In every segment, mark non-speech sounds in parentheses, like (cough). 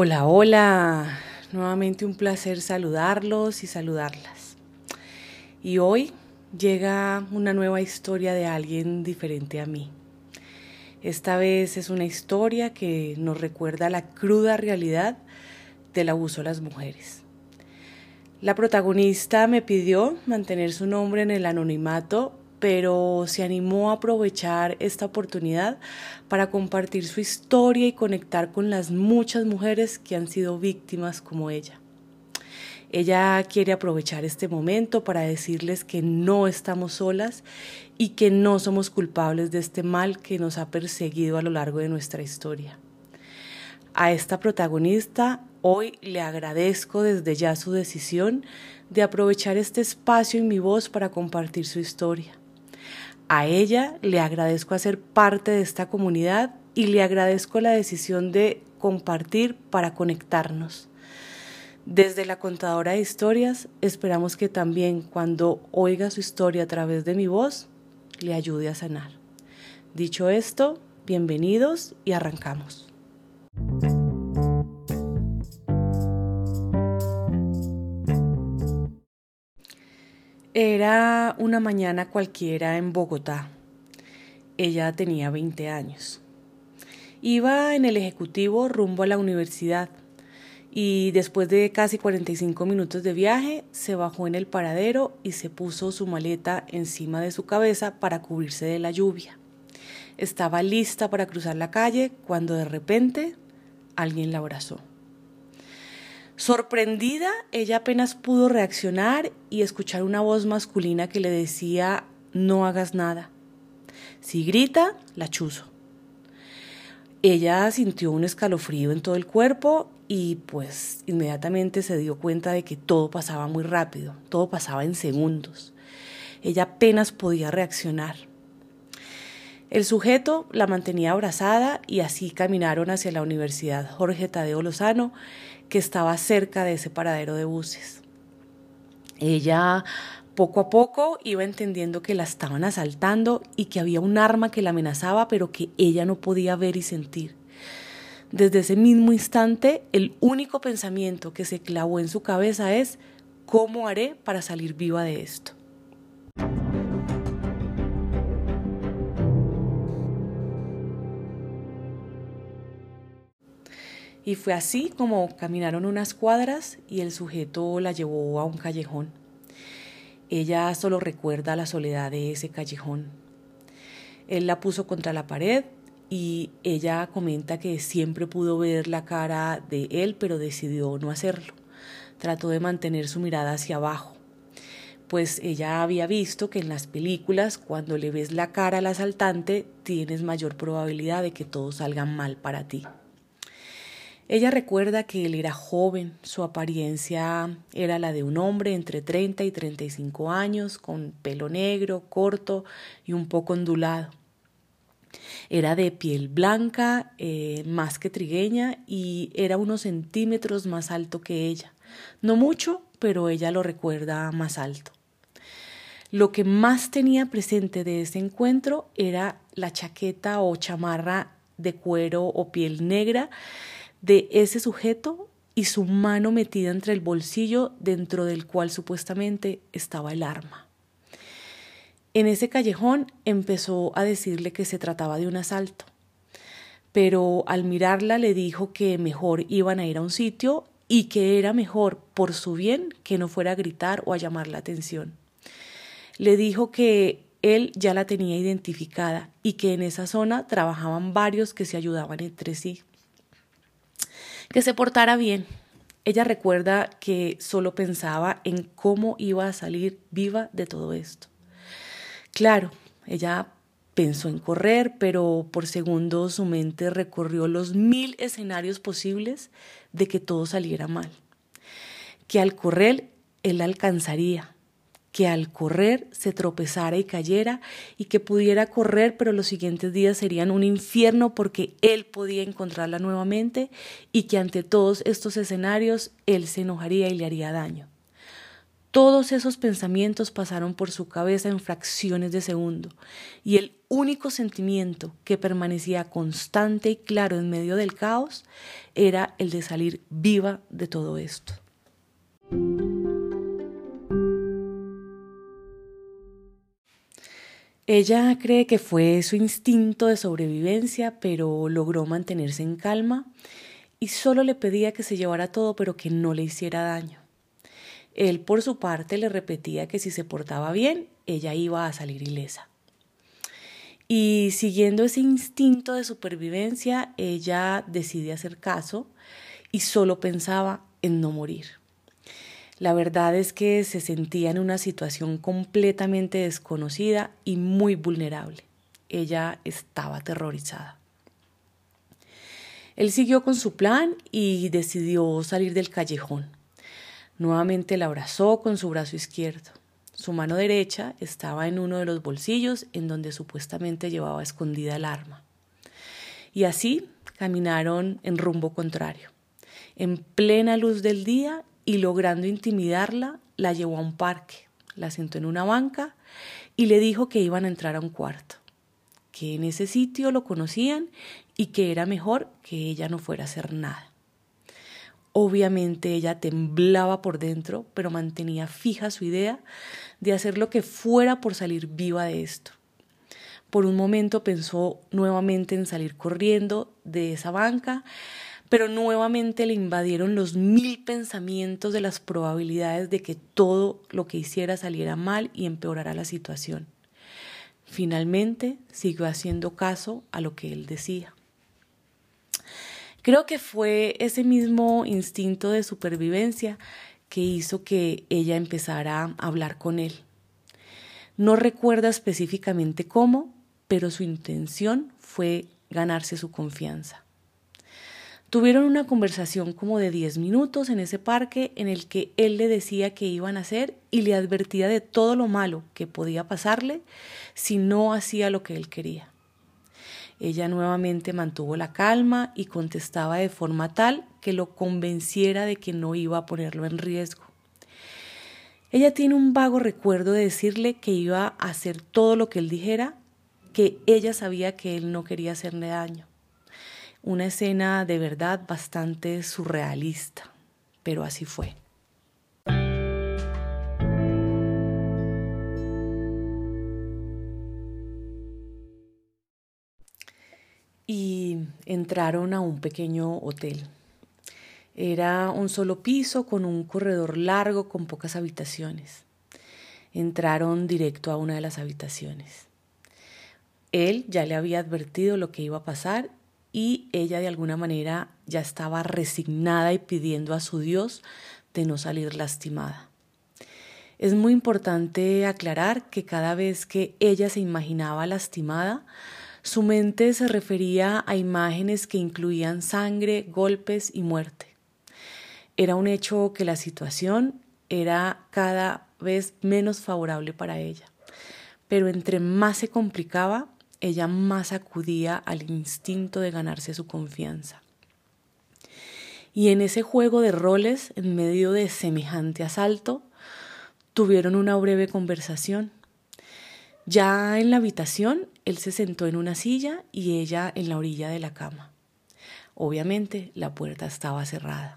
Hola, hola. Nuevamente un placer saludarlos y saludarlas. Y hoy llega una nueva historia de alguien diferente a mí. Esta vez es una historia que nos recuerda la cruda realidad del abuso a las mujeres. La protagonista me pidió mantener su nombre en el anonimato pero se animó a aprovechar esta oportunidad para compartir su historia y conectar con las muchas mujeres que han sido víctimas como ella. Ella quiere aprovechar este momento para decirles que no estamos solas y que no somos culpables de este mal que nos ha perseguido a lo largo de nuestra historia. A esta protagonista hoy le agradezco desde ya su decisión de aprovechar este espacio en mi voz para compartir su historia. A ella le agradezco hacer parte de esta comunidad y le agradezco la decisión de compartir para conectarnos. Desde la contadora de historias, esperamos que también cuando oiga su historia a través de mi voz, le ayude a sanar. Dicho esto, bienvenidos y arrancamos. Era una mañana cualquiera en Bogotá. Ella tenía 20 años. Iba en el ejecutivo rumbo a la universidad y después de casi 45 minutos de viaje se bajó en el paradero y se puso su maleta encima de su cabeza para cubrirse de la lluvia. Estaba lista para cruzar la calle cuando de repente alguien la abrazó. Sorprendida, ella apenas pudo reaccionar y escuchar una voz masculina que le decía no hagas nada. Si grita, la chuzo. Ella sintió un escalofrío en todo el cuerpo y pues inmediatamente se dio cuenta de que todo pasaba muy rápido, todo pasaba en segundos. Ella apenas podía reaccionar. El sujeto la mantenía abrazada y así caminaron hacia la Universidad Jorge Tadeo Lozano que estaba cerca de ese paradero de buses. Ella poco a poco iba entendiendo que la estaban asaltando y que había un arma que la amenazaba, pero que ella no podía ver y sentir. Desde ese mismo instante, el único pensamiento que se clavó en su cabeza es ¿cómo haré para salir viva de esto? Y fue así como caminaron unas cuadras y el sujeto la llevó a un callejón. Ella solo recuerda la soledad de ese callejón. Él la puso contra la pared y ella comenta que siempre pudo ver la cara de él, pero decidió no hacerlo. Trató de mantener su mirada hacia abajo, pues ella había visto que en las películas, cuando le ves la cara al asaltante, tienes mayor probabilidad de que todo salga mal para ti. Ella recuerda que él era joven, su apariencia era la de un hombre entre 30 y 35 años, con pelo negro, corto y un poco ondulado. Era de piel blanca, eh, más que trigueña, y era unos centímetros más alto que ella. No mucho, pero ella lo recuerda más alto. Lo que más tenía presente de ese encuentro era la chaqueta o chamarra de cuero o piel negra de ese sujeto y su mano metida entre el bolsillo dentro del cual supuestamente estaba el arma. En ese callejón empezó a decirle que se trataba de un asalto, pero al mirarla le dijo que mejor iban a ir a un sitio y que era mejor por su bien que no fuera a gritar o a llamar la atención. Le dijo que él ya la tenía identificada y que en esa zona trabajaban varios que se ayudaban entre sí que se portara bien. Ella recuerda que solo pensaba en cómo iba a salir viva de todo esto. Claro, ella pensó en correr, pero por segundos su mente recorrió los mil escenarios posibles de que todo saliera mal. Que al correr él alcanzaría, que al correr se tropezara y cayera y que pudiera correr pero los siguientes días serían un infierno porque él podía encontrarla nuevamente y que ante todos estos escenarios él se enojaría y le haría daño. Todos esos pensamientos pasaron por su cabeza en fracciones de segundo, y el único sentimiento que permanecía constante y claro en medio del caos era el de salir viva de todo esto. Ella cree que fue su instinto de sobrevivencia, pero logró mantenerse en calma y solo le pedía que se llevara todo, pero que no le hiciera daño. Él, por su parte, le repetía que si se portaba bien, ella iba a salir ilesa. Y siguiendo ese instinto de supervivencia, ella decide hacer caso y solo pensaba en no morir. La verdad es que se sentía en una situación completamente desconocida y muy vulnerable. Ella estaba aterrorizada. Él siguió con su plan y decidió salir del callejón. Nuevamente la abrazó con su brazo izquierdo. Su mano derecha estaba en uno de los bolsillos en donde supuestamente llevaba escondida el arma. Y así caminaron en rumbo contrario. En plena luz del día y logrando intimidarla, la llevó a un parque, la sentó en una banca y le dijo que iban a entrar a un cuarto, que en ese sitio lo conocían y que era mejor que ella no fuera a hacer nada. Obviamente ella temblaba por dentro, pero mantenía fija su idea de hacer lo que fuera por salir viva de esto. Por un momento pensó nuevamente en salir corriendo de esa banca, pero nuevamente le invadieron los mil pensamientos de las probabilidades de que todo lo que hiciera saliera mal y empeorara la situación. Finalmente siguió haciendo caso a lo que él decía. Creo que fue ese mismo instinto de supervivencia que hizo que ella empezara a hablar con él. No recuerda específicamente cómo, pero su intención fue ganarse su confianza. Tuvieron una conversación como de 10 minutos en ese parque en el que él le decía qué iban a hacer y le advertía de todo lo malo que podía pasarle si no hacía lo que él quería. Ella nuevamente mantuvo la calma y contestaba de forma tal que lo convenciera de que no iba a ponerlo en riesgo. Ella tiene un vago recuerdo de decirle que iba a hacer todo lo que él dijera, que ella sabía que él no quería hacerle daño. Una escena de verdad bastante surrealista, pero así fue. y entraron a un pequeño hotel. Era un solo piso con un corredor largo con pocas habitaciones. Entraron directo a una de las habitaciones. Él ya le había advertido lo que iba a pasar y ella de alguna manera ya estaba resignada y pidiendo a su Dios de no salir lastimada. Es muy importante aclarar que cada vez que ella se imaginaba lastimada, su mente se refería a imágenes que incluían sangre, golpes y muerte. Era un hecho que la situación era cada vez menos favorable para ella. Pero entre más se complicaba, ella más acudía al instinto de ganarse su confianza. Y en ese juego de roles, en medio de semejante asalto, tuvieron una breve conversación ya en la habitación, él se sentó en una silla y ella en la orilla de la cama. Obviamente la puerta estaba cerrada.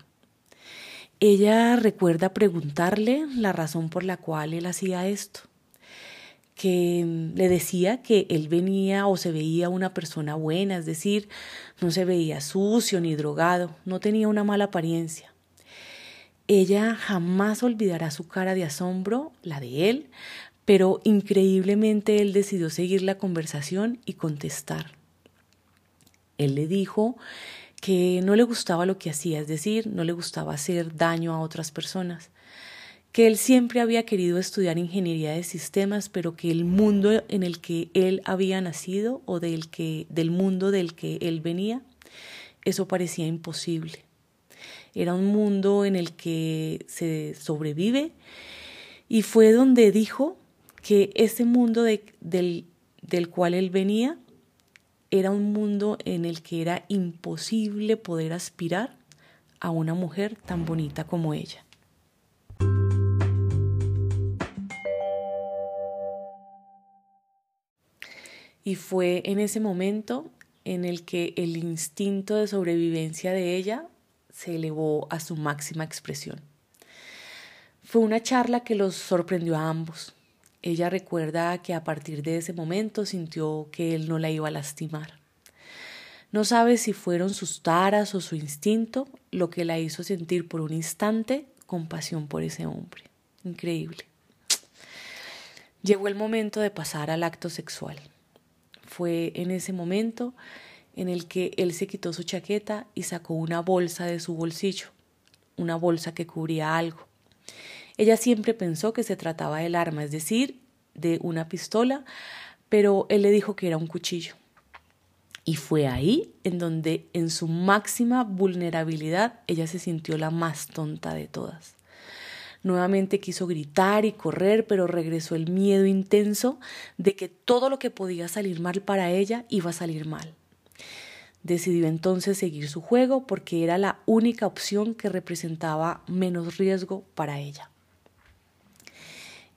Ella recuerda preguntarle la razón por la cual él hacía esto, que le decía que él venía o se veía una persona buena, es decir, no se veía sucio ni drogado, no tenía una mala apariencia. Ella jamás olvidará su cara de asombro, la de él, pero increíblemente él decidió seguir la conversación y contestar. Él le dijo que no le gustaba lo que hacía, es decir, no le gustaba hacer daño a otras personas, que él siempre había querido estudiar ingeniería de sistemas, pero que el mundo en el que él había nacido o del, que, del mundo del que él venía, eso parecía imposible. Era un mundo en el que se sobrevive y fue donde dijo que ese mundo del, del cual él venía era un mundo en el que era imposible poder aspirar a una mujer tan bonita como ella. Y fue en ese momento en el que el instinto de sobrevivencia de ella se elevó a su máxima expresión. Fue una charla que los sorprendió a ambos. Ella recuerda que a partir de ese momento sintió que él no la iba a lastimar. No sabe si fueron sus taras o su instinto lo que la hizo sentir por un instante compasión por ese hombre. Increíble. Llegó el momento de pasar al acto sexual. Fue en ese momento en el que él se quitó su chaqueta y sacó una bolsa de su bolsillo, una bolsa que cubría algo. Ella siempre pensó que se trataba del arma, es decir, de una pistola, pero él le dijo que era un cuchillo. Y fue ahí en donde, en su máxima vulnerabilidad, ella se sintió la más tonta de todas. Nuevamente quiso gritar y correr, pero regresó el miedo intenso de que todo lo que podía salir mal para ella iba a salir mal. Decidió entonces seguir su juego porque era la única opción que representaba menos riesgo para ella.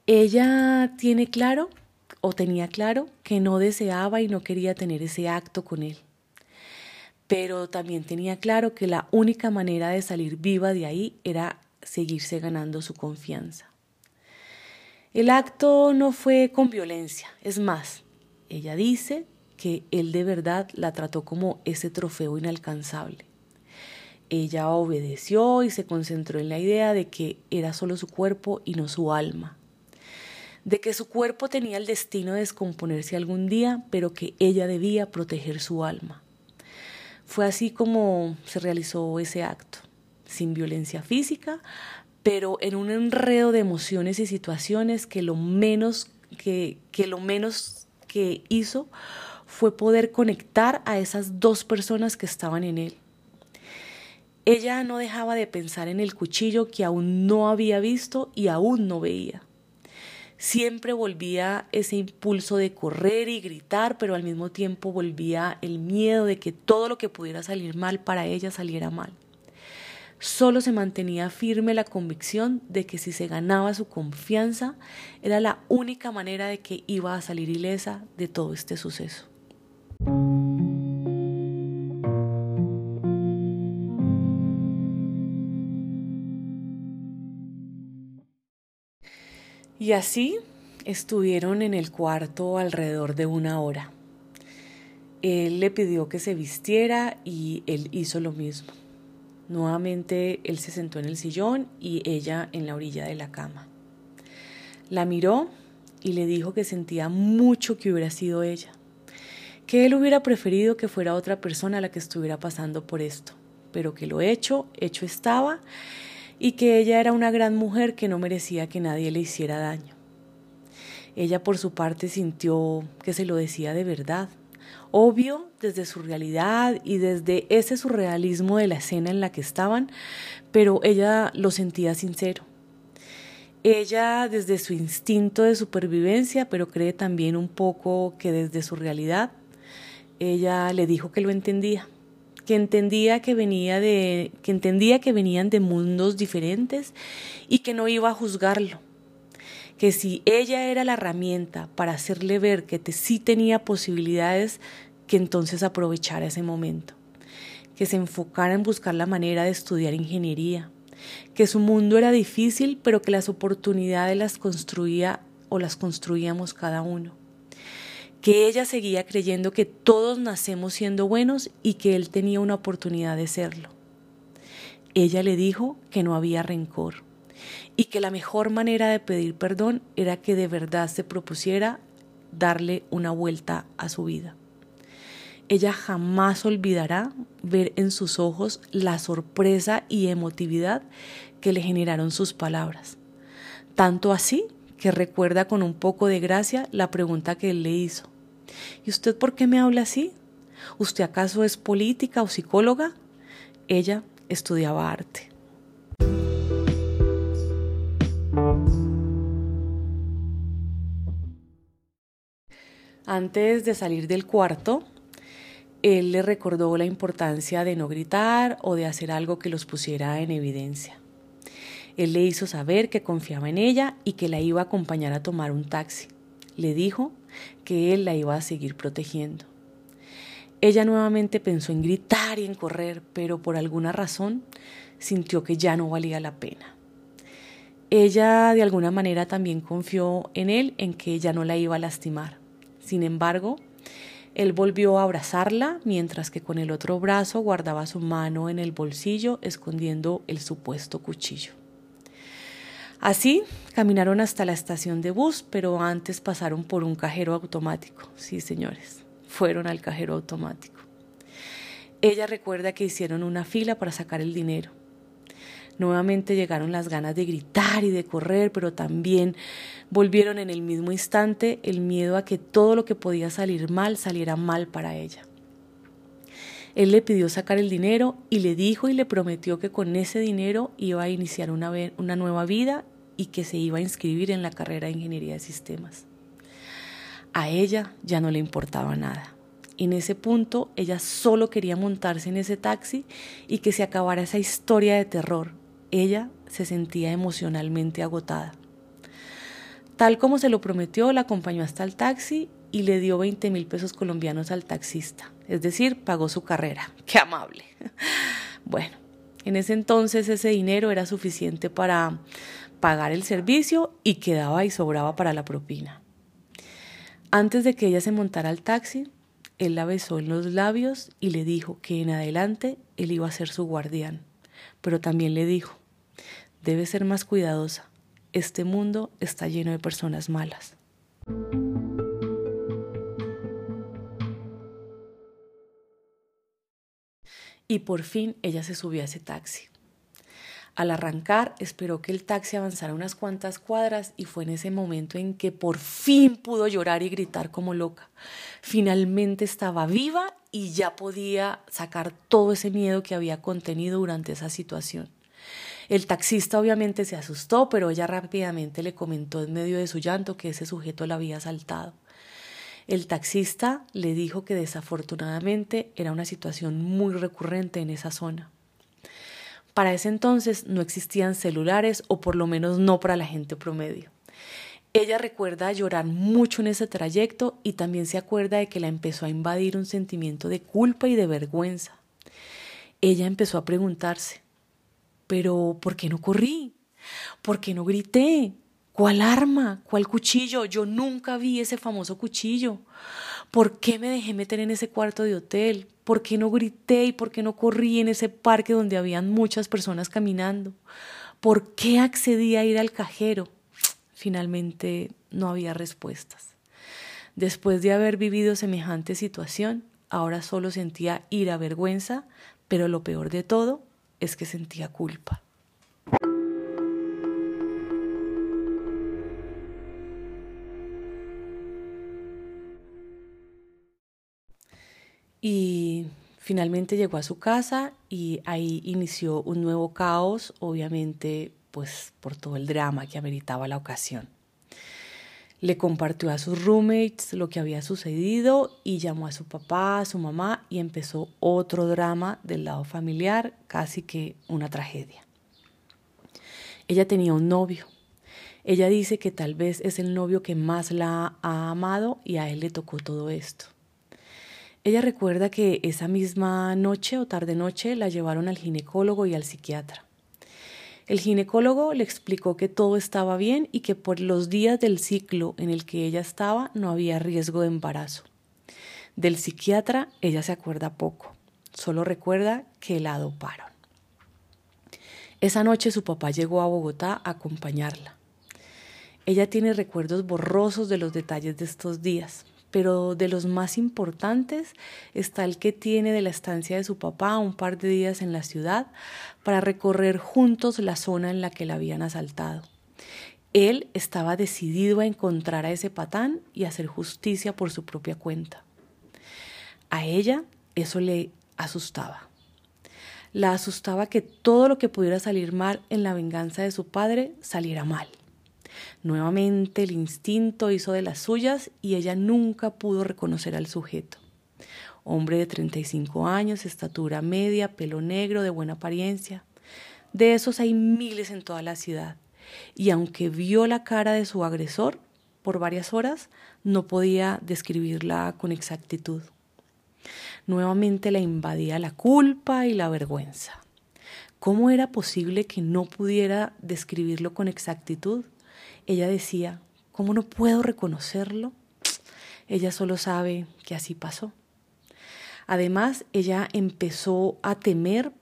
Ella tiene claro o tenía claro que no deseaba y no quería tener ese acto con él. Pero también tenía claro que la única manera de salir viva de ahí era seguirse ganando su confianza. El acto no fue con violencia, es más, ella dice que él de verdad la trató como ese trofeo inalcanzable. Ella obedeció y se concentró en la idea de que era solo su cuerpo y no su alma, de que su cuerpo tenía el destino de descomponerse algún día, pero que ella debía proteger su alma. Fue así como se realizó ese acto, sin violencia física, pero en un enredo de emociones y situaciones que lo menos que, que lo menos que hizo fue poder conectar a esas dos personas que estaban en él. Ella no dejaba de pensar en el cuchillo que aún no había visto y aún no veía. Siempre volvía ese impulso de correr y gritar, pero al mismo tiempo volvía el miedo de que todo lo que pudiera salir mal para ella saliera mal. Solo se mantenía firme la convicción de que si se ganaba su confianza era la única manera de que iba a salir ilesa de todo este suceso. Y así estuvieron en el cuarto alrededor de una hora. Él le pidió que se vistiera y él hizo lo mismo. Nuevamente él se sentó en el sillón y ella en la orilla de la cama. La miró y le dijo que sentía mucho que hubiera sido ella, que él hubiera preferido que fuera otra persona la que estuviera pasando por esto, pero que lo hecho, hecho estaba y que ella era una gran mujer que no merecía que nadie le hiciera daño. Ella por su parte sintió que se lo decía de verdad, obvio desde su realidad y desde ese surrealismo de la escena en la que estaban, pero ella lo sentía sincero. Ella desde su instinto de supervivencia, pero cree también un poco que desde su realidad ella le dijo que lo entendía, que entendía que venía de que entendía que venían de mundos diferentes y que no iba a juzgarlo. Que si ella era la herramienta para hacerle ver que sí tenía posibilidades, que entonces aprovechara ese momento. Que se enfocara en buscar la manera de estudiar ingeniería. Que su mundo era difícil, pero que las oportunidades las construía o las construíamos cada uno que ella seguía creyendo que todos nacemos siendo buenos y que él tenía una oportunidad de serlo. Ella le dijo que no había rencor y que la mejor manera de pedir perdón era que de verdad se propusiera darle una vuelta a su vida. Ella jamás olvidará ver en sus ojos la sorpresa y emotividad que le generaron sus palabras. Tanto así que recuerda con un poco de gracia la pregunta que él le hizo. ¿Y usted por qué me habla así? ¿Usted acaso es política o psicóloga? Ella estudiaba arte. Antes de salir del cuarto, él le recordó la importancia de no gritar o de hacer algo que los pusiera en evidencia. Él le hizo saber que confiaba en ella y que la iba a acompañar a tomar un taxi. Le dijo que él la iba a seguir protegiendo. Ella nuevamente pensó en gritar y en correr, pero por alguna razón sintió que ya no valía la pena. Ella de alguna manera también confió en él en que ella no la iba a lastimar. Sin embargo, él volvió a abrazarla mientras que con el otro brazo guardaba su mano en el bolsillo escondiendo el supuesto cuchillo. Así caminaron hasta la estación de bus, pero antes pasaron por un cajero automático. Sí, señores, fueron al cajero automático. Ella recuerda que hicieron una fila para sacar el dinero. Nuevamente llegaron las ganas de gritar y de correr, pero también volvieron en el mismo instante el miedo a que todo lo que podía salir mal saliera mal para ella. Él le pidió sacar el dinero y le dijo y le prometió que con ese dinero iba a iniciar una, nueva vida y que se iba a inscribir en la carrera de ingeniería de sistemas. A ella ya no le importaba nada. En ese punto ella solo quería montarse en ese taxi y que se acabara esa historia de terror, ella se sentía emocionalmente agotada. Tal como se lo prometió, la acompañó hasta el taxi y le dio 20 mil pesos colombianos al taxista, es decir, pagó su carrera. (laughs) ¡Qué amable! (laughs) Bueno, en ese entonces ese dinero era suficiente para pagar el servicio y quedaba y sobraba para la propina. Antes de que ella se montara al taxi, él la besó en los labios y le dijo que en adelante él iba a ser su guardián, pero también le dijo, Debe ser más cuidadosa. Este mundo está lleno de personas malas. Y por fin ella se subió a ese taxi. Al arrancar, esperó que el taxi avanzara unas cuantas cuadras y fue en ese momento en que por fin pudo llorar y gritar como loca. Finalmente estaba viva y ya podía sacar todo ese miedo que había contenido durante esa situación. El taxista obviamente se asustó, pero ella rápidamente le comentó en medio de su llanto que ese sujeto la había asaltado. El taxista le dijo que desafortunadamente era una situación muy recurrente en esa zona. Para ese entonces no existían celulares o por lo menos no para la gente promedio. Ella recuerda llorar mucho en ese trayecto y también se acuerda de que la empezó a invadir un sentimiento de culpa y de vergüenza. Ella empezó a preguntarse, pero ¿por qué no corrí? ¿Por qué no grité? ¿Cuál arma? ¿Cuál cuchillo? Yo nunca vi ese famoso cuchillo. ¿Por qué me dejé meter en ese cuarto de hotel? ¿Por qué no grité y por qué no corrí en ese parque donde habían muchas personas caminando? ¿Por qué accedí a ir al cajero? Finalmente no había respuestas. Después de haber vivido semejante situación, ahora solo sentía ira, vergüenza, pero lo peor de todo es que sentía culpa. Y finalmente llegó a su casa y ahí inició un nuevo caos, obviamente pues por todo el drama que ameritaba la ocasión. Le compartió a sus roommates lo que había sucedido y llamó a su papá, a su mamá y empezó otro drama del lado familiar, casi que una tragedia. Ella tenía un novio. Ella dice que tal vez es el novio que más la ha amado y a él le tocó todo esto. Ella recuerda que esa misma noche o tarde noche la llevaron al ginecólogo y al psiquiatra. El ginecólogo le explicó que todo estaba bien y que por los días del ciclo en el que ella estaba no había riesgo de embarazo. Del psiquiatra ella se acuerda poco, solo recuerda que la doparon. Esa noche su papá llegó a Bogotá a acompañarla. Ella tiene recuerdos borrosos de los detalles de estos días, pero de los más importantes está el que tiene de la estancia de su papá un par de días en la ciudad para recorrer juntos la zona en la que la habían asaltado. Él estaba decidido a encontrar a ese patán y hacer justicia por su propia cuenta. A ella eso le asustaba. La asustaba que todo lo que pudiera salir mal en la venganza de su padre saliera mal. Nuevamente el instinto hizo de las suyas y ella nunca pudo reconocer al sujeto. Hombre de 35 años, estatura media, pelo negro, de buena apariencia. De esos hay miles en toda la ciudad. Y aunque vio la cara de su agresor, por varias horas, no podía describirla con exactitud. Nuevamente la invadía la culpa y la vergüenza. ¿Cómo era posible que no pudiera describirlo con exactitud? Ella decía, ¿cómo no puedo reconocerlo? Ella solo sabe que así pasó. Además, ella empezó a temer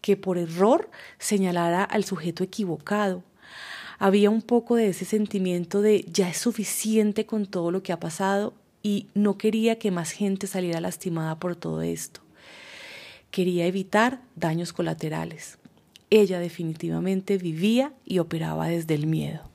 que por error señalara al sujeto equivocado había un poco de ese sentimiento de ya es suficiente con todo lo que ha pasado y no quería que más gente saliera lastimada por todo esto. Quería evitar daños colaterales. Ella definitivamente vivía y operaba desde el miedo.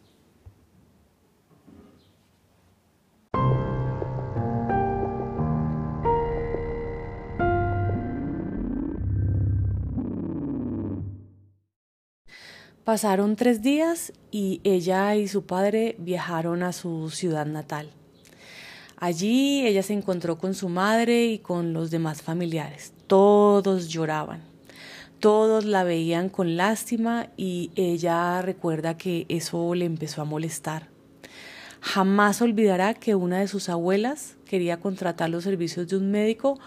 Pasaron tres días y ella y su padre viajaron a su ciudad natal. Allí ella se encontró con su madre y con los demás familiares. Todos lloraban. Todos la veían con lástima y ella recuerda que eso le empezó a molestar. Jamás olvidará que una de sus abuelas quería contratar los servicios de un médico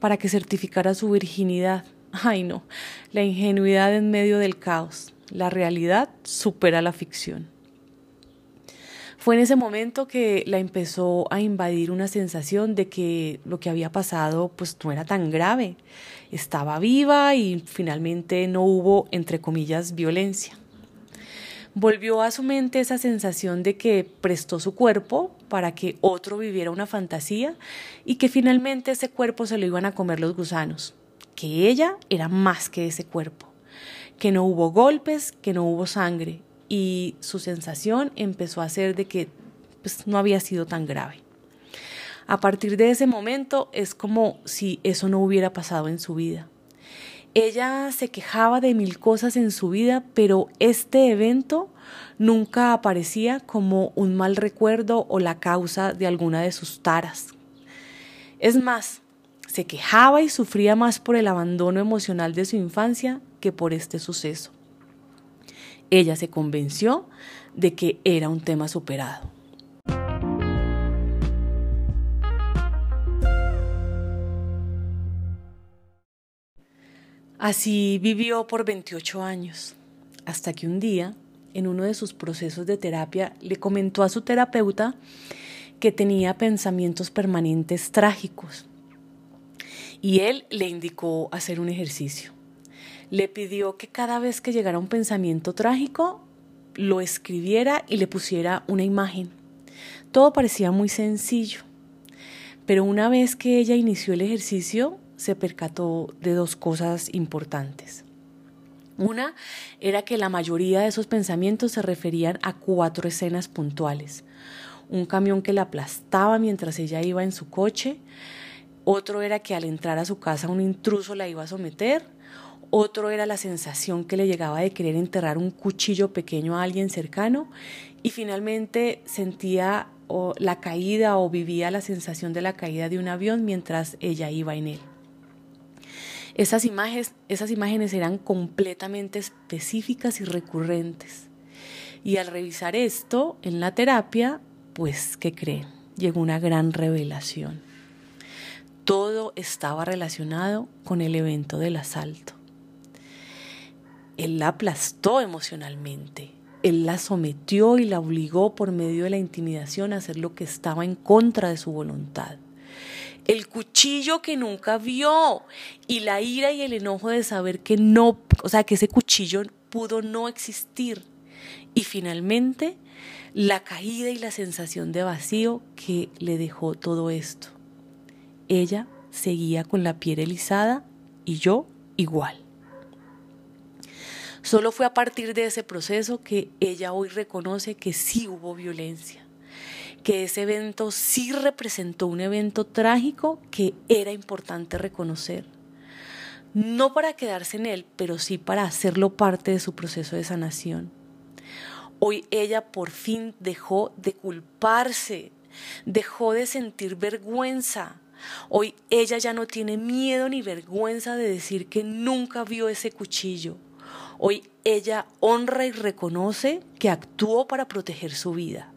para que certificara su virginidad. Ay no, la ingenuidad en medio del caos. La realidad supera la ficción. Fue en ese momento que la empezó a invadir una sensación de que lo que había pasado pues no era tan grave. Estaba viva y finalmente no hubo, entre comillas, violencia. Volvió a su mente esa sensación de que prestó su cuerpo para que otro viviera una fantasía y que finalmente ese cuerpo se lo iban a comer los gusanos, que ella era más que ese cuerpo que no hubo golpes, que no hubo sangre y su sensación empezó a ser de que pues, no había sido tan grave. A partir de ese momento es como si eso no hubiera pasado en su vida. Ella se quejaba de mil cosas en su vida, pero este evento nunca aparecía como un mal recuerdo o la causa de alguna de sus taras. Es más, se quejaba y sufría más por el abandono emocional de su infancia que por este suceso. Ella se convenció de que era un tema superado. Así vivió por 28 años, hasta que un día, en uno de sus procesos de terapia, le comentó a su terapeuta que tenía pensamientos permanentes trágicos y él le indicó hacer un ejercicio le pidió que cada vez que llegara un pensamiento trágico, lo escribiera y le pusiera una imagen. Todo parecía muy sencillo, pero una vez que ella inició el ejercicio, se percató de dos cosas importantes. Una era que la mayoría de esos pensamientos se referían a cuatro escenas puntuales. Un camión que la aplastaba mientras ella iba en su coche, otro era que al entrar a su casa un intruso la iba a someter, otro era la sensación que le llegaba de querer enterrar un cuchillo pequeño a alguien cercano y finalmente sentía la caída o vivía la sensación de la caída de un avión mientras ella iba en él. Esas imágenes, esas imágenes eran completamente específicas y recurrentes. Y al revisar esto en la terapia, pues, ¿qué creen? Llegó una gran revelación. Todo estaba relacionado con el evento del asalto. Él la aplastó emocionalmente. Él la sometió y la obligó por medio de la intimidación a hacer lo que estaba en contra de su voluntad. El cuchillo que nunca vio y la ira y el enojo de saber que no, o sea, que ese cuchillo pudo no existir. Y finalmente la caída y la sensación de vacío que le dejó todo esto. Ella seguía con la piel erizada y yo igual. Solo fue a partir de ese proceso que ella hoy reconoce que sí hubo violencia, que ese evento sí representó un evento trágico que era importante reconocer. No para quedarse en él, pero sí para hacerlo parte de su proceso de sanación. Hoy ella por fin dejó de culparse, dejó de sentir vergüenza. Hoy ella ya no tiene miedo ni vergüenza de decir que nunca vio ese cuchillo Hoy ella honra y reconoce que actuó para proteger su vida,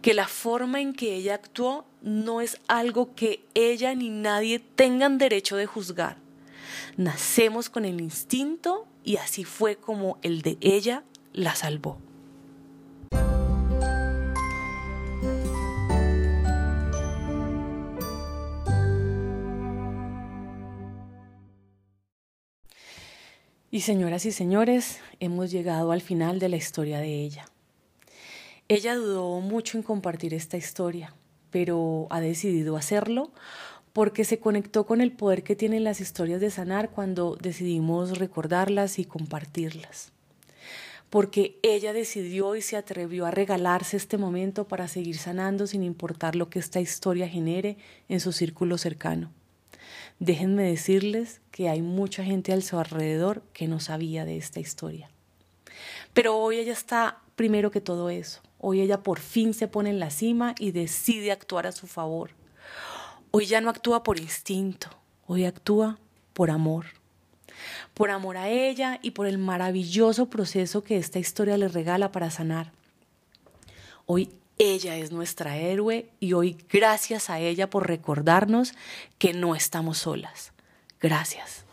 que la forma en que ella actuó no es algo que ella ni nadie tengan derecho de juzgar. Nacemos con el instinto y así fue como el de ella la salvó. Y señoras y señores, hemos llegado al final de la historia de ella. Ella dudó mucho en compartir esta historia, pero ha decidido hacerlo porque se conectó con el poder que tienen las historias de sanar cuando decidimos recordarlas y compartirlas. Porque ella decidió y se atrevió a regalarse este momento para seguir sanando sin importar lo que esta historia genere en su círculo cercano. Déjenme decirles que hay mucha gente a su alrededor que no sabía de esta historia. Pero hoy ella está primero que todo eso. Hoy ella por fin se pone en la cima y decide actuar a su favor. Hoy ya no actúa por instinto, hoy actúa por amor. Por amor a ella y por el maravilloso proceso que esta historia le regala para sanar. Hoy ella es nuestra héroe y hoy gracias a ella por recordarnos que no estamos solas. Gracias.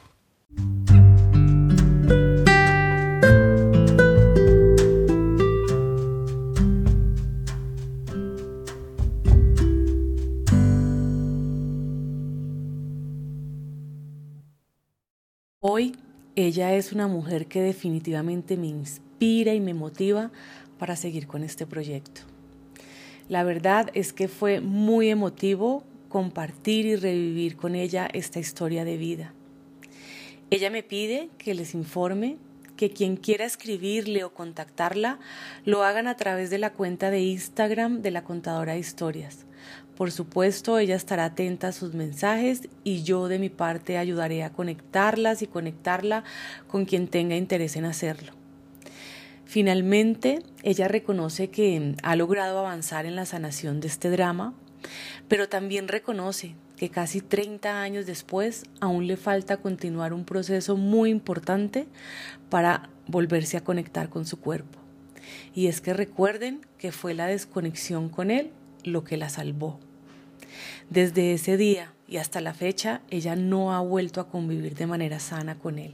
Hoy ella es una mujer que definitivamente me inspira y me motiva para seguir con este proyecto. La verdad es que fue muy emotivo compartir y revivir con ella esta historia de vida. Ella me pide que les informe que quien quiera escribirle o contactarla lo hagan a través de la cuenta de Instagram de la contadora de historias. Por supuesto, ella estará atenta a sus mensajes y yo de mi parte ayudaré a conectarlas y conectarla con quien tenga interés en hacerlo. Finalmente, ella reconoce que ha logrado avanzar en la sanación de este drama, pero también reconoce que casi 30 años después aún le falta continuar un proceso muy importante para volverse a conectar con su cuerpo. Y es que recuerden que fue la desconexión con él lo que la salvó. Desde ese día y hasta la fecha, ella no ha vuelto a convivir de manera sana con él.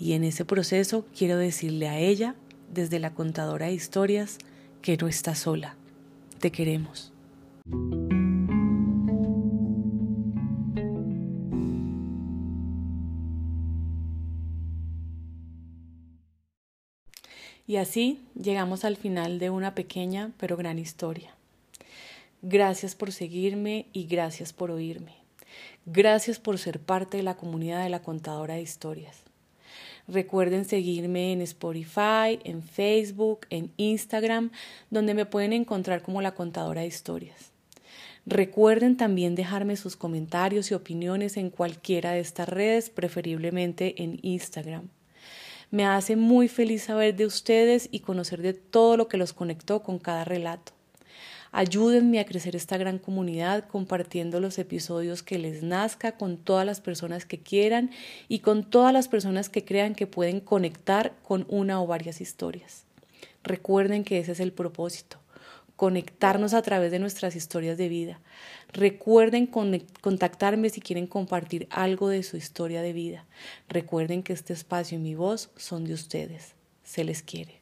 Y en ese proceso quiero decirle a ella, desde la contadora de historias, que no está sola. Te queremos. Y así llegamos al final de una pequeña pero gran historia. Gracias por seguirme y gracias por oírme. Gracias por ser parte de la comunidad de la contadora de historias. Recuerden seguirme en Spotify, en Facebook, en Instagram, donde me pueden encontrar como la contadora de historias. Recuerden también dejarme sus comentarios y opiniones en cualquiera de estas redes, preferiblemente en Instagram. Me hace muy feliz saber de ustedes y conocer de todo lo que los conectó con cada relato. Ayúdenme a crecer esta gran comunidad compartiendo los episodios que les nazca con todas las personas que quieran y con todas las personas que crean que pueden conectar con una o varias historias. Recuerden que ese es el propósito, conectarnos a través de nuestras historias de vida. Recuerden contactarme si quieren compartir algo de su historia de vida. Recuerden que este espacio y mi voz son de ustedes. Se les quiere.